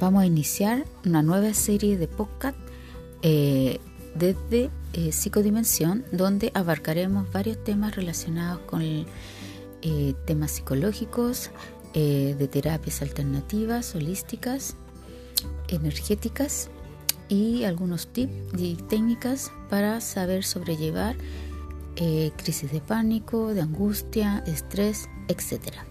vamos a iniciar una nueva serie de podcast eh, desde eh, Psicodimensión, donde abarcaremos varios temas relacionados con eh, temas psicológicos, eh, de terapias alternativas, holísticas, energéticas y algunos tips y técnicas para saber sobrellevar eh, crisis de pánico, de angustia, estrés, etcétera.